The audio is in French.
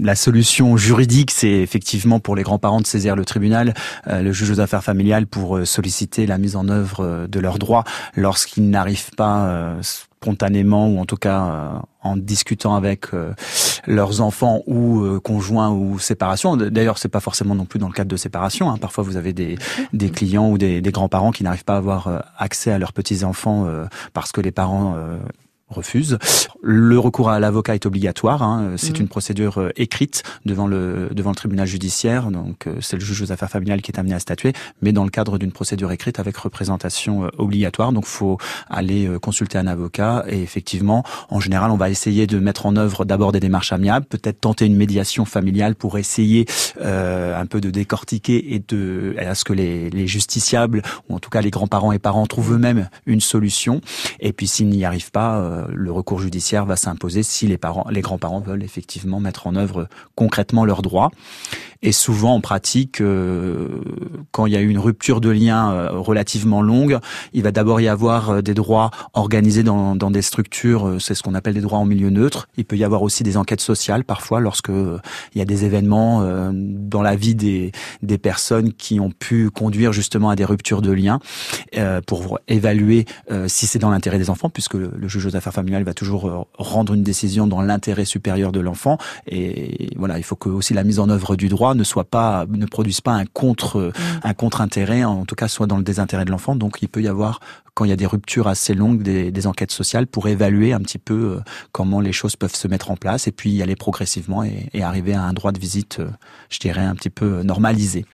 la solution juridique, c'est effectivement pour les grands-parents de saisir le tribunal, le juge aux affaires familiales pour solliciter la mise en œuvre de leurs droits lorsqu'ils n'arrivent pas spontanément ou en tout cas euh, en discutant avec euh, leurs enfants ou euh, conjoints ou séparation. D'ailleurs, c'est pas forcément non plus dans le cadre de séparation. Hein. Parfois, vous avez des, des clients ou des, des grands-parents qui n'arrivent pas à avoir accès à leurs petits enfants parce que les parents refuse. Le recours à l'avocat est obligatoire. Hein. C'est mmh. une procédure euh, écrite devant le devant le tribunal judiciaire. Donc euh, c'est le juge aux affaires familiales qui est amené à statuer, mais dans le cadre d'une procédure écrite avec représentation euh, obligatoire. Donc faut aller consulter un avocat et effectivement, en général, on va essayer de mettre en œuvre d'abord des démarches amiables, peut-être tenter une médiation familiale pour essayer euh, un peu de décortiquer et de à ce que les, les justiciables ou en tout cas les grands-parents et parents trouvent eux-mêmes une solution. Et puis s'ils n'y arrivent pas euh, le recours judiciaire va s'imposer si les parents, les grands-parents veulent effectivement mettre en œuvre concrètement leurs droits. Et souvent, en pratique, euh, quand il y a une rupture de lien euh, relativement longue, il va d'abord y avoir des droits organisés dans, dans des structures, c'est ce qu'on appelle des droits en milieu neutre. Il peut y avoir aussi des enquêtes sociales parfois lorsque il y a des événements dans la vie des, des personnes qui ont pu conduire justement à des ruptures de lien pour évaluer si c'est dans l'intérêt des enfants, puisque le, le juge aux affaires familiale va toujours euh, rendre une décision dans l'intérêt supérieur de l'enfant. Et voilà, il faut que aussi la mise en œuvre du droit ne soit pas, ne produise pas un contre, mm. un contre-intérêt, en tout cas soit dans le désintérêt de l'enfant. Donc il peut y avoir, quand il y a des ruptures assez longues, des, des enquêtes sociales pour évaluer un petit peu euh, comment les choses peuvent se mettre en place et puis y aller progressivement et, et arriver à un droit de visite, euh, je dirais, un petit peu normalisé.